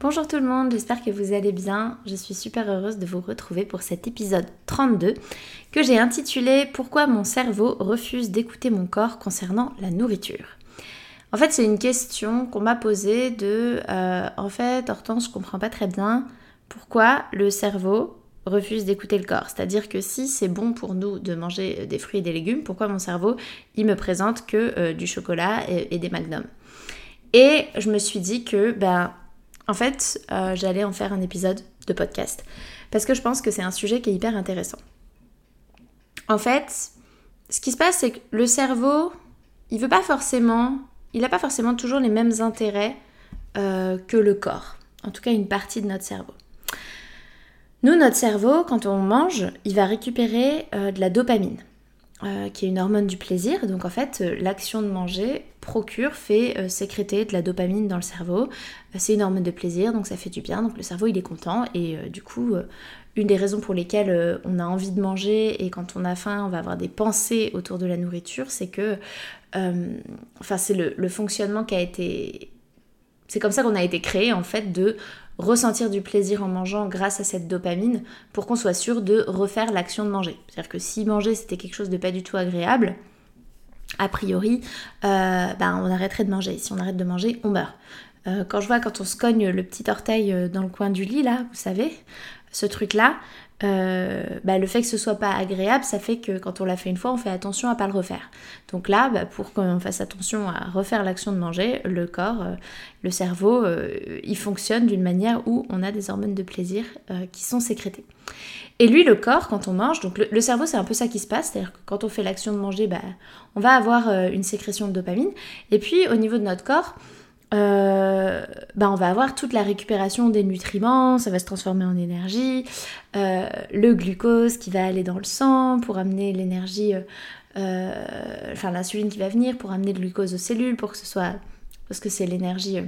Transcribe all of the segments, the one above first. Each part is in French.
Bonjour tout le monde, j'espère que vous allez bien. Je suis super heureuse de vous retrouver pour cet épisode 32 que j'ai intitulé Pourquoi mon cerveau refuse d'écouter mon corps concernant la nourriture? En fait, c'est une question qu'on m'a posée de euh, en fait, Hortense, je comprends pas très bien pourquoi le cerveau refuse d'écouter le corps. C'est-à-dire que si c'est bon pour nous de manger des fruits et des légumes, pourquoi mon cerveau il me présente que euh, du chocolat et, des magnums? Et je me suis dit que ben en fait, euh, j'allais en faire un épisode de podcast parce que je pense que c'est un sujet qui est hyper intéressant. En fait, ce qui se passe, c'est que le cerveau, il veut pas forcément, il n'a pas forcément toujours les mêmes intérêts euh, que le corps. En tout cas, une partie de notre cerveau. Nous, notre cerveau, quand on mange, il va récupérer euh, de la dopamine. Qui est une hormone du plaisir. Donc en fait, l'action de manger procure, fait euh, sécréter de la dopamine dans le cerveau. c'est une hormone de plaisir, donc ça fait du bien. Donc le cerveau, il est content. Et du coup, une des raisons pour lesquelles on a envie de manger et quand on a faim, on va avoir des pensées autour de la nourriture, c'est que... enfin, c'est le, le fonctionnement qui a été... C'est comme ça qu'on a été créé, en fait, de ressentir du plaisir en mangeant grâce à cette dopamine pour qu'on soit sûr de refaire l'action de manger. C'est-à-dire que si manger c'était quelque chose de pas du tout agréable, a priori, euh, ben, on arrêterait de manger. Si on arrête de manger, on meurt. Euh, quand je vois quand on se cogne le petit orteil euh, dans le coin du lit, là, vous savez, ce truc-là, euh, bah, le fait que ce soit pas agréable, ça fait que quand on l'a fait une fois, on fait attention à pas le refaire. Donc là, bah, pour qu'on fasse attention à refaire l'action de manger, le corps, euh, le cerveau, euh, il fonctionne d'une manière où on a des hormones de plaisir qui sont sécrétées. Et lui, le corps, quand on mange, donc le, cerveau, c'est un peu ça qui se passe, c'est-à-dire que quand on fait l'action de manger, bah, on va avoir une sécrétion de dopamine. Et puis au niveau de notre corps, euh, ben on va avoir toute la récupération des nutriments, ça va se transformer en énergie, euh, le glucose qui va aller dans le sang pour amener l'énergie, euh, enfin l'insuline qui va venir pour amener le glucose aux cellules pour que ce soit, parce que c'est l'énergie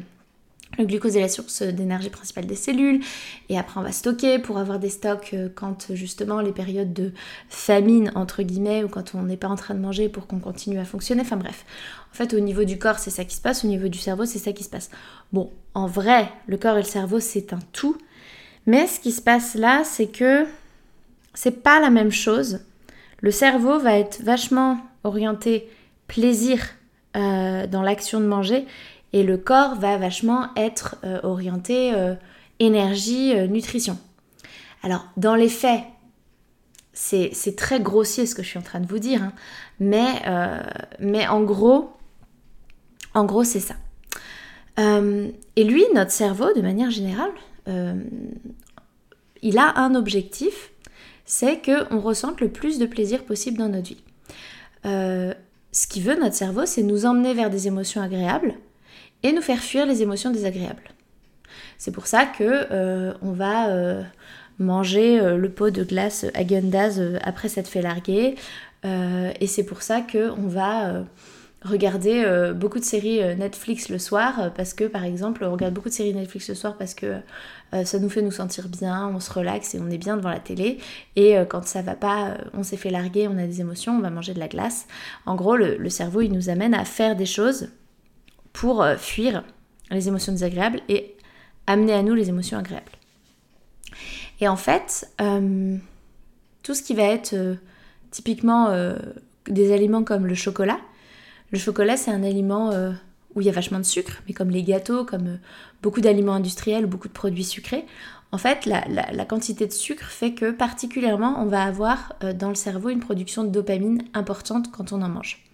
le glucose est la source d'énergie principale des cellules et après on va stocker pour avoir des stocks euh, quand justement les périodes de famine entre guillemets ou quand on n'est pas en train de manger pour qu'on continue à fonctionner. Enfin bref, en fait au niveau du corps c'est ça qui se passe, au niveau du cerveau c'est ça qui se passe. Bon, en vrai, le corps et le cerveau c'est un tout, mais ce qui se passe là c'est que c'est pas la même chose. Le cerveau va être vachement orienté plaisir euh, dans l'action de manger et le corps va vachement être euh, orienté euh, énergie, euh, nutrition. Alors, dans les faits, c'est très grossier ce que je suis en train de vous dire, hein, mais, mais en gros, en gros, c'est ça. et lui, notre cerveau, de manière générale, il a un objectif, c'est qu'on ressente le plus de plaisir possible dans notre vie. ce qui veut notre cerveau, c'est nous emmener vers des émotions agréables, et nous faire fuir les émotions désagréables. C'est pour ça que euh, on va euh, manger euh, le pot de glace Häagen-Dazs après s'être fait larguer, et c'est pour ça que on va regarder beaucoup de séries Netflix le soir, parce que par exemple, on regarde beaucoup de séries Netflix le soir parce que ça nous fait nous sentir bien, on se relaxe et on est bien devant la télé. Et quand ça va pas, on s'est fait larguer, on a des émotions, on va manger de la glace. En gros, le cerveau, il nous amène à faire des choses pour euh, fuir les émotions désagréables et amener à nous les émotions agréables. Et en fait, euh, tout ce qui va être euh, typiquement des aliments comme le chocolat, le chocolat c'est un aliment où il y a vachement de sucre, mais comme les gâteaux, comme beaucoup d'aliments industriels, beaucoup de produits sucrés, en fait, la, quantité de sucre fait que particulièrement, on va avoir dans le cerveau une production de dopamine importante quand on en mange.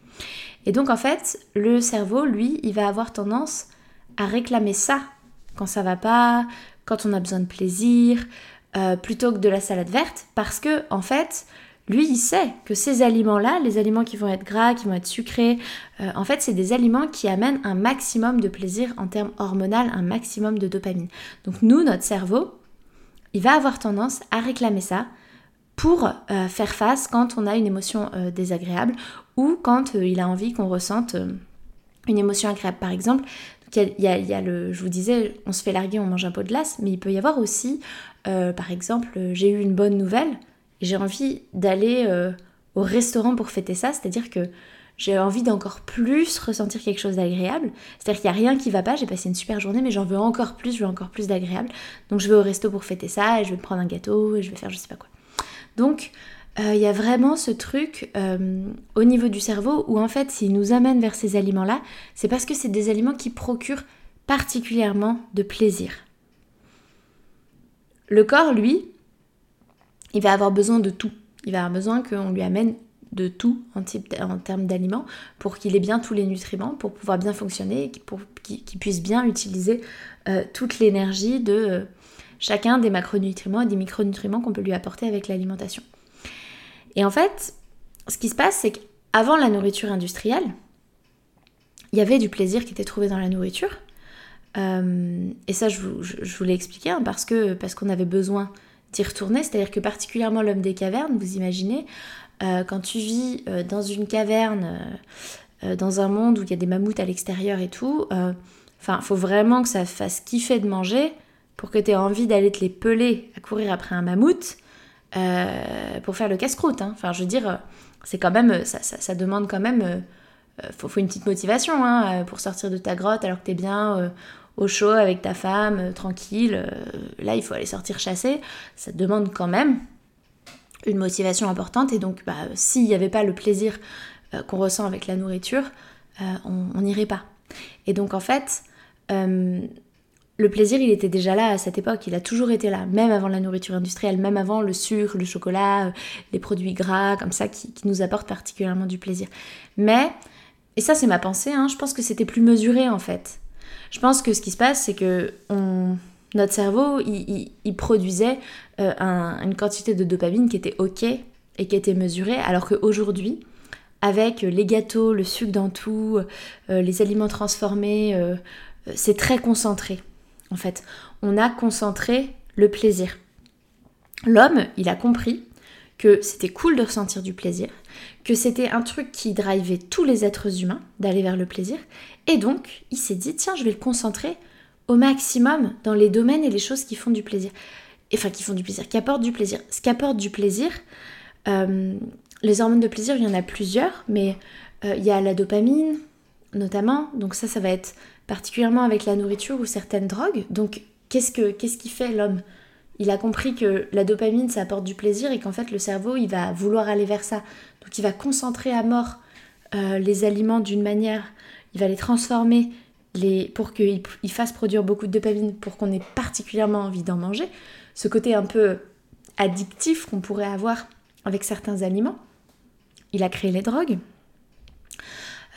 Et donc, en fait, le cerveau, lui, il va avoir tendance à réclamer ça quand ça va pas, quand on a besoin de plaisir, euh, plutôt que de la salade verte, parce que, en fait, lui, il sait que ces aliments-là, les aliments qui vont être gras, qui vont être sucrés, euh, en fait, c'est des aliments qui amènent un maximum de plaisir en termes hormonal, un maximum de dopamine. Donc nous, notre cerveau, il va avoir tendance à réclamer ça pour euh, faire face quand on a une émotion désagréable ou quand il a envie qu'on ressente une émotion agréable. Par exemple, il y, a, le, je vous disais, on se fait larguer, on mange un pot de glace, mais il peut y avoir aussi, par exemple, j'ai eu une bonne nouvelle, j'ai envie d'aller euh, au restaurant pour fêter ça, c'est-à-dire que j'ai envie d'encore plus ressentir quelque chose d'agréable. C'est-à-dire qu'il n'y a rien qui va pas, j'ai passé une super journée, mais j'en veux encore plus, je veux encore plus d'agréable. Donc je vais au resto pour fêter ça, et je vais prendre un gâteau, et je vais faire je sais pas quoi. Donc euh, il y a vraiment ce truc euh, au niveau du cerveau où en fait s'il nous amène vers ces aliments-là, c'est parce que c'est des aliments qui procurent particulièrement de plaisir. Le corps, lui, il va avoir besoin de tout. Il va avoir besoin qu'on lui amène de tout en, termes d'aliments pour qu'il ait bien tous les nutriments, pour pouvoir bien fonctionner, pour qu'il puisse bien utiliser euh, toute l'énergie de chacun des macronutriments et des micronutriments qu'on peut lui apporter avec l'alimentation. Et en fait, ce qui se passe, c'est qu'avant la nourriture industrielle, il y avait du plaisir qui était trouvé dans la nourriture. Euh, et ça, je vous, l'ai expliqué, hein, parce que parce qu'on avait besoin d'y retourner. C'est-à-dire que particulièrement l'homme des cavernes, vous imaginez, euh, quand tu vis euh, dans une caverne, dans un monde où il y a des mammouths à l'extérieur et tout, enfin, faut vraiment que ça fasse kiffer de manger pour que tu aies envie d'aller te les peler à courir après un mammouth pour faire le casse-croûte. Hein. Enfin, je veux dire, c'est quand même, ça, demande quand même, faut, faut, une petite motivation hein, pour sortir de ta grotte alors que tu es bien au chaud avec ta femme, euh, tranquille, euh, là il faut aller sortir chasser, ça demande quand même une motivation importante et donc bah, s'il n'y avait pas le plaisir euh, qu'on ressent avec la nourriture, on n'irait pas. Et donc en fait, le plaisir il était déjà là à cette époque, il a toujours été là, même avant la nourriture industrielle, même avant le sucre, le chocolat, les produits gras comme ça qui, nous apportent particulièrement du plaisir. Mais, et ça c'est ma pensée, hein, je pense que c'était plus mesuré en fait. Je pense que ce qui se passe, c'est que notre cerveau, il, produisait euh, une quantité de dopamine qui était ok et qui était mesurée, alors qu'aujourd'hui, avec les gâteaux, le sucre dans tout, euh, les aliments transformés, euh, c'est très concentré. En fait, on a concentré le plaisir. L'homme, il a compris que c'était cool de ressentir du plaisir, que c'était un truc qui drivait tous les êtres humains d'aller vers le plaisir, et donc il s'est dit tiens je vais le concentrer au maximum dans les domaines et les choses qui font du plaisir, enfin qui font du plaisir, qui apportent du plaisir. Ce qui apporte du plaisir, euh, les hormones de plaisir, il y en a plusieurs, mais euh, il y a la dopamine notamment, donc ça ça va être particulièrement avec la nourriture ou certaines drogues. Donc qu'est-ce que qu'est-ce qui fait l'homme? Il a compris que la dopamine, ça apporte du plaisir et qu'en fait, le cerveau, il va vouloir aller vers ça. Donc, il va concentrer à mort euh, les aliments d'une manière, il va les transformer pour qu'ils fassent produire beaucoup de dopamine, pour qu'on ait particulièrement envie d'en manger. Ce côté un peu addictif qu'on pourrait avoir avec certains aliments. Il a créé les drogues.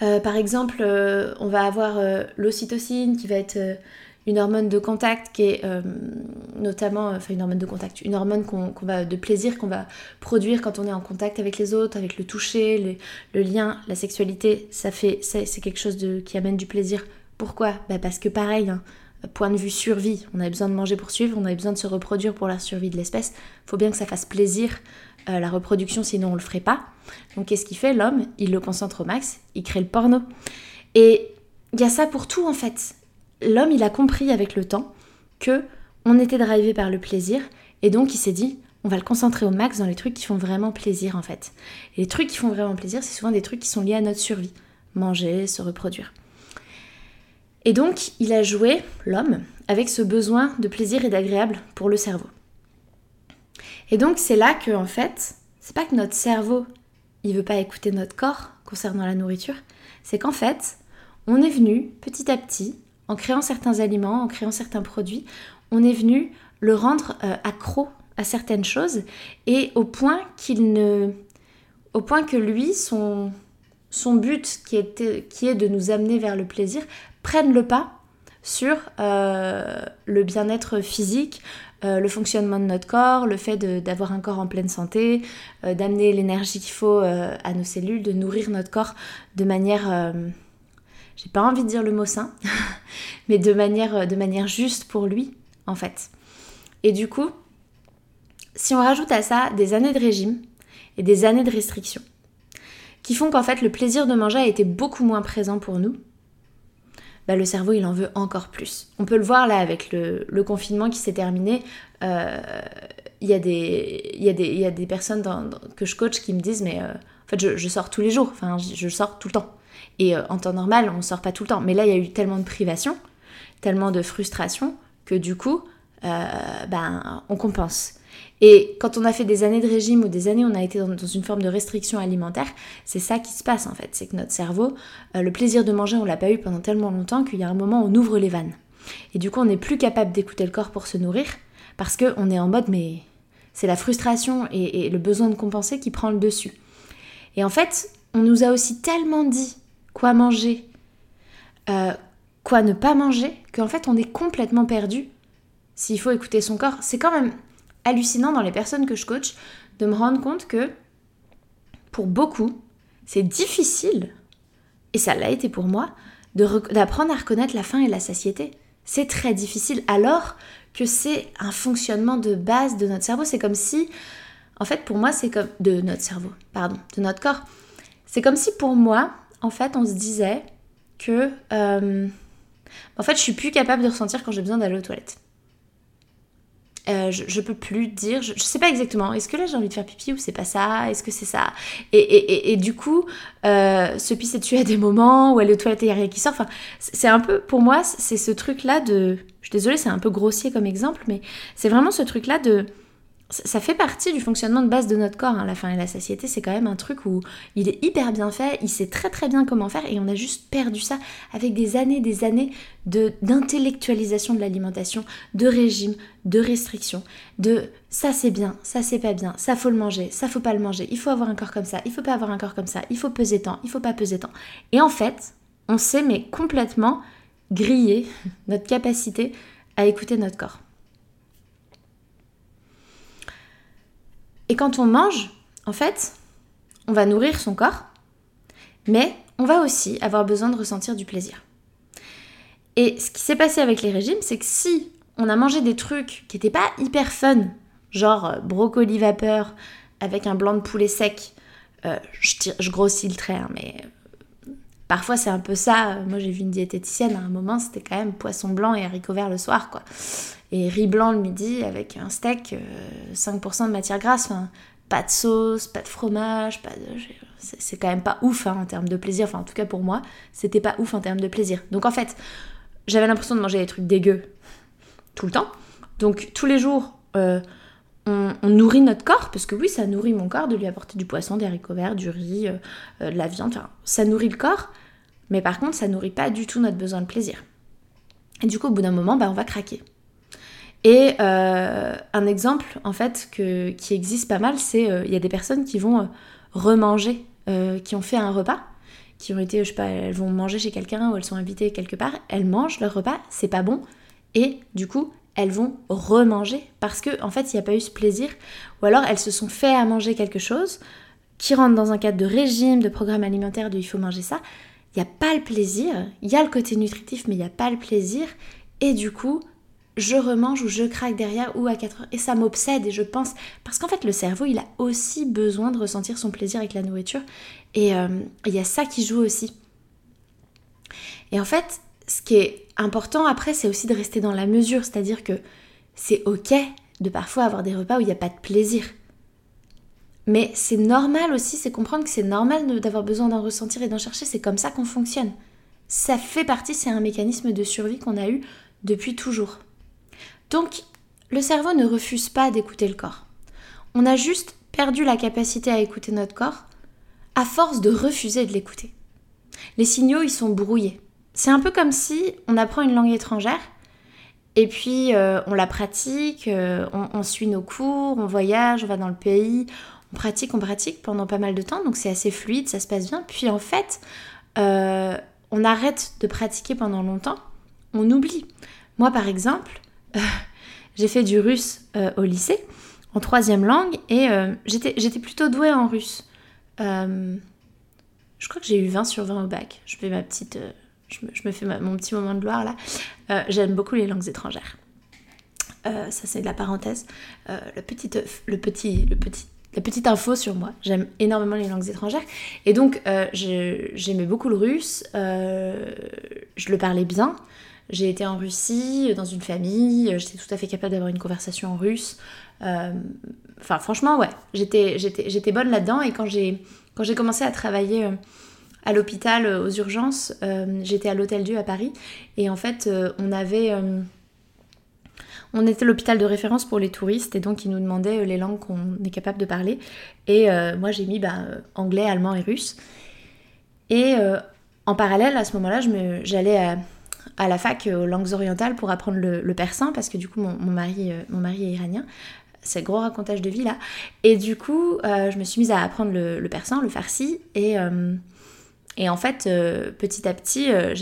Euh, par exemple, euh, on va avoir l'ocytocine qui va être une hormone de contact qui est euh, notamment, enfin une hormone de contact, une hormone qu'on, va, de plaisir qu'on va produire quand on est en contact avec les autres, avec le toucher, le lien, la sexualité, ça fait, c'est, quelque chose qui amène du plaisir. Pourquoi? Bah Parce que pareil, hein, point de vue survie, on a besoin de manger pour suivre, on a besoin de se reproduire pour la survie de l'espèce, faut bien que ça fasse plaisir euh, la reproduction, sinon on le ferait pas. Donc qu'est-ce qu'il fait l'homme? Il le concentre au max, il crée le porno. Et il y a ça pour tout en fait l'homme, il a compris avec le temps que on était drivé par le plaisir et donc il s'est dit on va le concentrer au max dans les trucs qui font vraiment plaisir en fait. Et les trucs qui font vraiment plaisir, c'est souvent des trucs qui sont liés à notre survie. Manger, se reproduire. Et donc, il a joué, l'homme, avec ce besoin de plaisir et d'agréable pour le cerveau. Et donc, c'est là que, en fait, c'est pas que notre cerveau, il veut pas écouter notre corps concernant la nourriture, c'est qu'en fait, on est venu petit à petit, en créant certains aliments, en créant certains produits, on est venu le rendre euh, accro à certaines choses et au point qu'il ne au point que lui son but qui, était, qui est de nous amener vers le plaisir prenne le pas sur euh, le bien-être physique, euh, le fonctionnement de notre corps, le fait d'avoir un corps en pleine santé, d'amener l'énergie qu'il faut à nos cellules, de nourrir notre corps de manière, j'ai pas envie de dire le mot sain, mais de manière, de manière juste pour lui en fait. Et du coup, si on rajoute à ça des années de régime et des années de restriction, qui font qu'en fait le plaisir de manger a été beaucoup moins présent pour nous, bah, le cerveau il en veut encore plus. On peut le voir là avec le, confinement qui s'est terminé. Euh, il y, a des, personnes que je coach qui me disent mais euh, en fait je, sors tous les jours, enfin je, sors tout le temps. Et euh, en temps normal on sort pas tout le temps. Mais là il y a eu tellement de privation, tellement de frustration que du coup euh, ben, on compense. Et quand on a fait des années de régime ou des années on a été dans, une forme de restriction alimentaire, c'est ça qui se passe en fait. C'est que notre cerveau, euh, le plaisir de manger, on l'a pas eu pendant tellement longtemps qu'il y a un moment où on ouvre les vannes. Et du coup, on n'est plus capable d'écouter le corps pour se nourrir parce qu'on est en mode mais c'est la frustration et, le besoin de compenser qui prend le dessus. Et en fait, on nous a aussi tellement dit quoi manger, euh, quoi ne pas manger, qu'en fait on est complètement perdu s'il faut écouter son corps. C'est quand même hallucinant dans les personnes que je coach de me rendre compte que pour beaucoup, c'est difficile, et ça l'a été pour moi, d'apprendre à reconnaître la faim et la satiété. C'est très difficile alors que c'est un fonctionnement de base de notre cerveau. C'est comme si, en fait, pour moi, c'est comme de notre cerveau, pardon, de notre corps. C'est comme si pour moi, en fait, on se disait que, euh, en fait, je suis plus capable de ressentir quand j'ai besoin d'aller aux toilettes. Euh, je, peux plus dire, je, sais pas exactement, est-ce que là j'ai envie de faire pipi ou c'est pas ça, est-ce que c'est ça? Et, du coup, euh, se pisser dessus à des moments où aller aux toilettes et il a rien qui sort, enfin, c'est un peu, pour moi, c'est ce truc-là de, je suis désolée, c'est un peu grossier comme exemple, mais c'est vraiment ce truc-là de, ça fait partie du fonctionnement de base de notre corps. Hein. La faim et la satiété, c'est quand même un truc où il est hyper bien fait, il sait très très bien comment faire et on a juste perdu ça avec des années, des années de d'intellectualisation de l'alimentation, de régime, de restriction, de ça c'est bien, ça c'est pas bien, ça faut le manger, ça faut pas le manger, il faut avoir un corps comme ça, il faut pas avoir un corps comme ça, il faut peser tant, il faut pas peser tant. Et en fait, on s'est mais complètement grillé notre capacité à écouter notre corps. Et quand on mange, en fait, on va nourrir son corps, mais on va aussi avoir besoin de ressentir du plaisir. Et ce qui s'est passé avec les régimes, c'est que si on a mangé des trucs qui n'étaient pas hyper fun, genre euh, brocoli vapeur avec un blanc de poulet sec, euh, je, grossis le trait, hein, mais parfois c'est un peu ça. Moi j'ai vu une diététicienne à un moment, c'était quand même poisson blanc et haricots verts le soir, quoi et riz blanc le midi avec un steak, 5% euh, de matière grasse, enfin, pas de sauce, pas de fromage, pas de... C'est quand même pas ouf hein, en termes de plaisir, enfin en tout cas pour moi, c'était pas ouf en termes de plaisir. Donc en fait, j'avais l'impression de manger des trucs dégueux tout le temps. Donc tous les jours, euh, on, nourrit notre corps, parce que oui, ça nourrit mon corps de lui apporter du poisson, des haricots verts, du riz, euh, de la viande, enfin, ça nourrit le corps, mais par contre, ça nourrit pas du tout notre besoin de plaisir. Et du coup, au bout d'un moment, bah, on va craquer. Et euh, un exemple, en fait, que, qui existe pas mal, c'est euh, il y a des personnes qui vont euh, remanger, qui ont fait un repas, qui ont été, je sais pas, elles vont manger chez quelqu'un ou elles sont invitées quelque part, elles mangent leur repas, c'est pas bon, et du coup, elles vont remanger parce que en fait, il n'y a pas eu ce plaisir, ou alors elles se sont fait à manger quelque chose qui rentre dans un cadre de régime, de programme alimentaire, de il faut manger ça. Il n'y a pas le plaisir, il y a le côté nutritif, mais il n'y a pas le plaisir, et du coup, je remange ou je craque derrière ou à 4 heures. Et ça m'obsède et je pense, parce qu'en fait le cerveau il a aussi besoin de ressentir son plaisir avec la nourriture et euh, il y a ça qui joue aussi. Et en fait, ce qui est important après, c'est aussi de rester dans la mesure, c'est-à-dire que c'est ok de parfois avoir des repas où il n'y a pas de plaisir. Mais c'est normal aussi, c'est comprendre que c'est normal d'avoir besoin d'en ressentir et d'en chercher, c'est comme ça qu'on fonctionne. Ça fait partie, c'est un mécanisme de survie qu'on a eu depuis toujours. Donc, le cerveau ne refuse pas d'écouter le corps. On a juste perdu la capacité à écouter notre corps à force de refuser de l'écouter. Les signaux, ils sont brouillés. C'est un peu comme si on apprend une langue étrangère et puis euh, on la pratique, euh, on, suit nos cours, on voyage, on va dans le pays, on pratique, on pratique pendant pas mal de temps, donc c'est assez fluide, ça se passe bien. Puis en fait, euh, on arrête de pratiquer pendant longtemps, on oublie. Moi par exemple, j'ai fait du russe au lycée en troisième langue et j'étais plutôt douée en russe. je crois que j'ai eu 20 sur 20 au bac. Je fais ma petite je me, fais mon petit moment de gloire là. Euh, j'aime beaucoup les langues étrangères. Euh, ça c'est de la parenthèse. Euh, le, petit, le, petit, le petit, la petite info sur moi. J'aime énormément les langues étrangères. Et donc j'aimais beaucoup le russe. je le parlais bien. J'ai été en Russie, dans une famille. J'étais tout à fait capable d'avoir une conversation en russe. Enfin franchement ouais, j'étais bonne là-dedans. Et quand j'ai commencé à travailler à l'hôpital euh, aux urgences. Euh, j'étais à l'Hôtel Dieu à Paris et en fait euh, on avait on était l'hôpital de référence pour les touristes et donc ils nous demandaient les langues qu'on est capable de parler. Et moi j'ai mis bah, anglais, allemand et russe. Et en parallèle à ce moment-là, j'allais à, la fac aux langues orientales pour apprendre le, persan parce que du coup mon, mari, mon mari est iranien. C'est gros racontage de vie là. Et du coup, je me suis mise à apprendre le persan, le farsi et et en fait, euh, petit à petit, euh,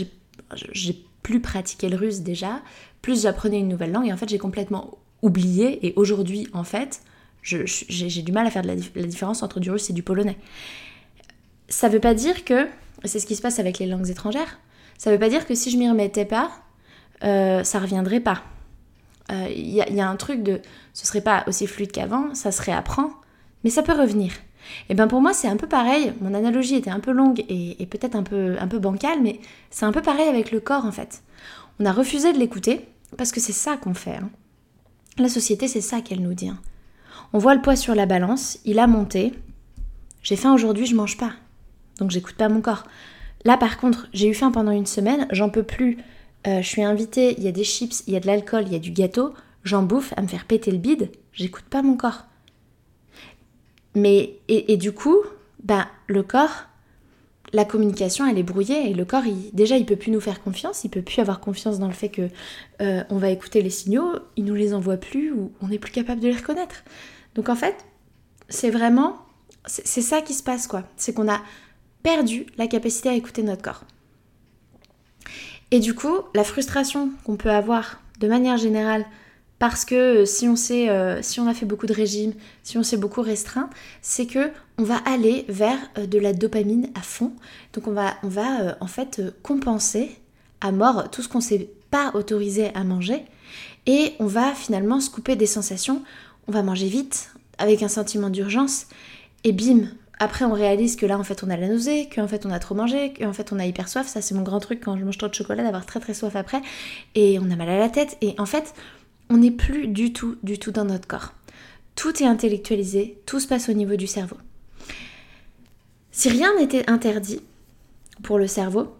j'ai plus pratiqué le russe déjà, plus j'apprenais une nouvelle langue et en fait j'ai complètement oublié et aujourd'hui en fait j'ai du mal à faire la, différence entre du russe et du polonais. Ça veut pas dire que, c'est ce qui se passe avec les langues étrangères, ça veut pas dire que si je m'y remettais pas, euh, ça reviendrait pas. Il y, y, a un truc de ce serait pas aussi fluide qu'avant, ça se réapprend, mais ça peut revenir. Et bien pour moi c'est un peu pareil, mon analogie était un peu longue et, peut-être un peu, un peu bancale, mais c'est un peu pareil avec le corps en fait. On a refusé de l'écouter parce que c'est ça qu'on fait. Hein. La société c'est ça qu'elle nous dit. Hein. On voit le poids sur la balance, il a monté, j'ai faim aujourd'hui, je mange pas. Donc j'écoute pas mon corps. Là par contre, j'ai eu faim pendant une semaine, j'en peux plus, euh, je suis invitée, il y a des chips, il y a de l'alcool, il y a du gâteau, j'en bouffe à me faire péter le bide, j'écoute pas mon corps. Mais, et, du coup, ben, le corps, la communication, elle est brouillée et le corps, déjà, il peut plus nous faire confiance, il peut plus avoir confiance dans le fait que euh, on va écouter les signaux, il nous les envoie plus ou on n'est plus capable de les reconnaître. Donc en fait, c'est vraiment, c'est ça qui se passe quoi. C'est qu'on a perdu la capacité à écouter notre corps. Et du coup, la frustration qu'on peut avoir de manière générale parce que euh, si on euh, si on a fait beaucoup de régimes, si on s'est beaucoup restreint, c'est que on va aller vers euh, de la dopamine à fond. Donc on va, on va en fait compenser à mort tout ce qu'on s'est pas autorisé à manger et on va finalement se couper des sensations. On va manger vite avec un sentiment d'urgence et bim. Après, on réalise que là, en fait, on a la nausée, qu'en fait, on a trop mangé, qu'en fait, on a hyper soif. Ça, c'est mon grand truc quand je mange trop de chocolat, d'avoir très très soif après. Et on a mal à la tête. Et en fait, on n'est plus du tout, du tout dans notre corps. Tout est intellectualisé, tout se passe au niveau du cerveau. Si rien n'était interdit pour le cerveau,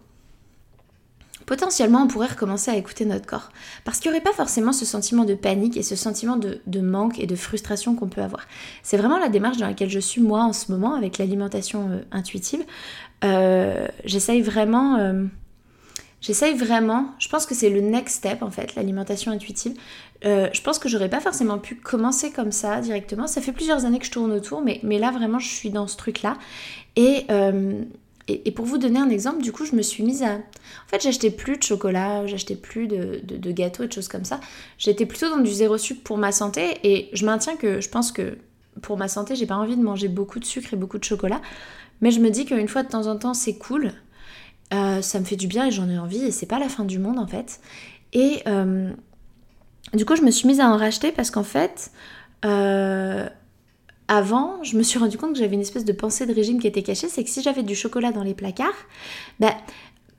potentiellement on pourrait recommencer à écouter notre corps. Parce qu'il n'y aurait pas forcément ce sentiment de panique et ce sentiment de, manque et de frustration qu'on peut avoir. C'est vraiment la démarche dans laquelle je suis moi en ce moment avec l'alimentation euh, intuitive. Euh, j'essaye vraiment... Euh, J'essaye vraiment, je pense que c'est le next step en fait, l'alimentation intuitive. Euh, je pense que j'aurais pas forcément pu commencer comme ça directement. Ça fait plusieurs années que je tourne autour, mais, mais là vraiment je suis dans ce truc-là. Et, euh, et, pour vous donner un exemple, du coup je me suis mise à... En fait j'achetais plus de chocolat, j'achetais plus de, de, gâteaux et de choses comme ça. J'étais plutôt dans du zéro sucre pour ma santé et je maintiens que je pense que pour ma santé j'ai pas envie de manger beaucoup de sucre et beaucoup de chocolat. Mais je me dis qu'une fois de temps en temps c'est cool euh, ça me fait du bien et j'en ai envie et c'est pas la fin du monde en fait. Et euh, du coup, je me suis mise à en racheter parce qu'en fait, euh, avant, je me suis rendu compte que j'avais une espèce de pensée de régime qui était cachée, c'est que si j'avais du chocolat dans les placards, bah,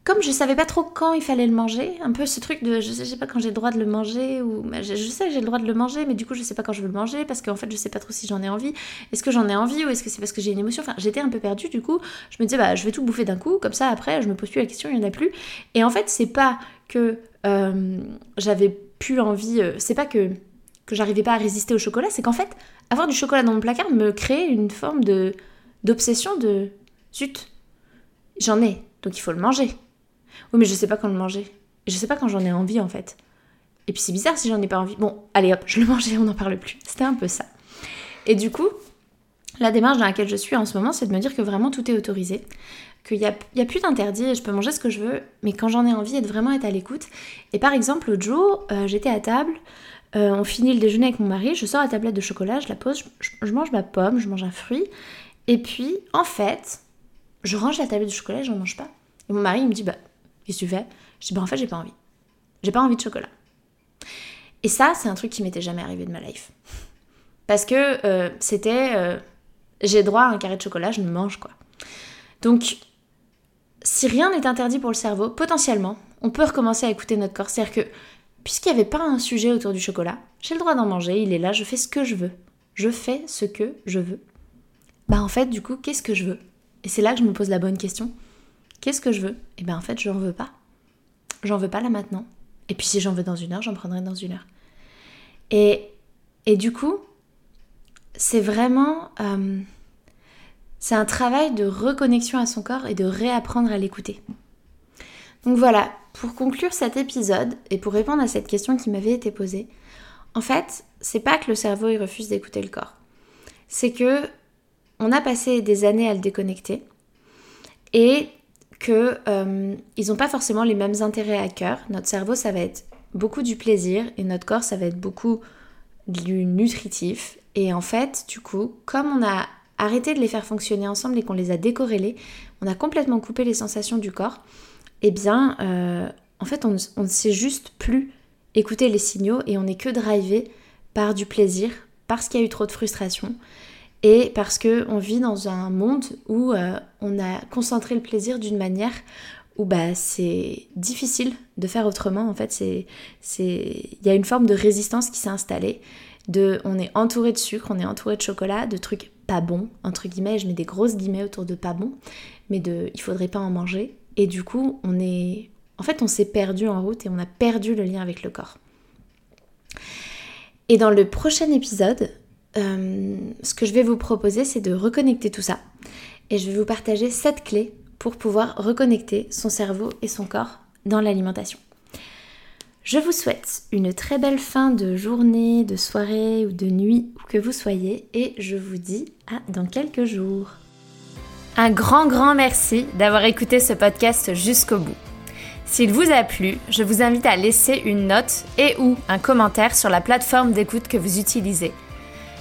comme je savais pas trop quand il fallait le manger, un peu ce truc de je sais, pas quand j'ai le droit de le manger, ou bah, je, sais que j'ai le droit de le manger, mais du coup je sais pas quand je veux le manger parce qu'en fait je sais pas trop si j'en ai envie. Est-ce que j'en ai envie ou est-ce que c'est parce que j'ai une émotion? Enfin, j'étais un peu perdue du coup. Je me disais bah je vais tout bouffer d'un coup, comme ça après je me pose plus la question, il y en a plus. Et en fait c'est pas que euh, j'avais plus envie, euh, c'est pas que que j'arrivais pas à résister au chocolat, c'est qu'en fait avoir du chocolat dans mon placard me créait une forme de d'obsession de zut, j'en ai, donc il faut le manger. Oui, mais je sais pas quand le manger. Je sais pas quand j'en ai envie en fait. Et puis c'est bizarre si j'en ai pas envie. Bon, allez hop, je le mangeais, on n'en parle plus. C'était un peu ça. Et du coup, la démarche dans laquelle je suis en ce moment, c'est de me dire que vraiment tout est autorisé, qu'il n'y a, plus d'interdit, je peux manger ce que je veux, mais quand j'en ai envie, et de vraiment être à l'écoute. Et par exemple, l'autre jour, euh, j'étais à table, euh, on finit le déjeuner avec mon mari, je sors la tablette de chocolat, je la pose, je, je, mange ma pomme, je mange un fruit, et puis en fait, je range la tablette de chocolat et j'en mange pas. Et mon mari il me dit, bah, qu'est-ce que tu fais? Je dis, bah en fait, j'ai pas envie. J'ai pas envie de chocolat. Et ça, c'est un truc qui m'était jamais arrivé de ma life. Parce que euh, c'était. Euh, j'ai droit à un carré de chocolat, je me mange quoi. Donc, si rien n'est interdit pour le cerveau, potentiellement, on peut recommencer à écouter notre corps. C'est-à-dire que, puisqu'il n'y avait pas un sujet autour du chocolat, j'ai le droit d'en manger, il est là, je fais ce que je veux. Je fais ce que je veux. Bah en fait, du coup, qu'est-ce que je veux? Et c'est là que je me pose la bonne question. Qu'est-ce que je veux? Et ben en fait, j'en veux pas. J'en veux pas là maintenant. Et puis si j'en veux dans une heure, j'en prendrai dans une heure. Et, et du coup, c'est vraiment... Euh, c'est un travail de reconnexion à son corps et de réapprendre à l'écouter. Donc voilà, pour conclure cet épisode et pour répondre à cette question qui m'avait été posée, en fait, c'est pas que le cerveau il refuse d'écouter le corps. C'est que on a passé des années à le déconnecter et que euh, ils n'ont pas forcément les mêmes intérêts à cœur. Notre cerveau, ça va être beaucoup du plaisir et notre corps, ça va être beaucoup du nutritif. Et en fait, du coup, comme on a arrêté de les faire fonctionner ensemble et qu'on les a décorrélés, on a complètement coupé les sensations du corps, eh bien, euh, en fait, on, ne sait juste plus écouter les signaux et on n'est que drivé par du plaisir, parce qu'il y a eu trop de frustration et parce qu'on vit dans un monde où euh, on a concentré le plaisir d'une manière où bah, c'est difficile de faire autrement. En fait, c'est, il y a une forme de résistance qui s'est installée. On est entouré de sucre, on est entouré de chocolat, de trucs pas bons, entre guillemets, je mets des grosses guillemets autour de pas bons, mais de il faudrait pas en manger. Et du coup, on est. En fait, on s'est perdu en route et on a perdu le lien avec le corps. Et dans le prochain épisode, euh, ce que je vais vous proposer, c'est de reconnecter tout ça. Et je vais vous partager 7 clés pour pouvoir reconnecter son cerveau et son corps dans l'alimentation. Je vous souhaite une très belle fin de journée, de soirée ou de nuit, où que vous soyez, et je vous dis à dans quelques jours. Un grand grand merci d'avoir écouté ce podcast jusqu'au bout. S'il vous a plu, je vous invite à laisser une note et ou un commentaire sur la plateforme d'écoute que vous utilisez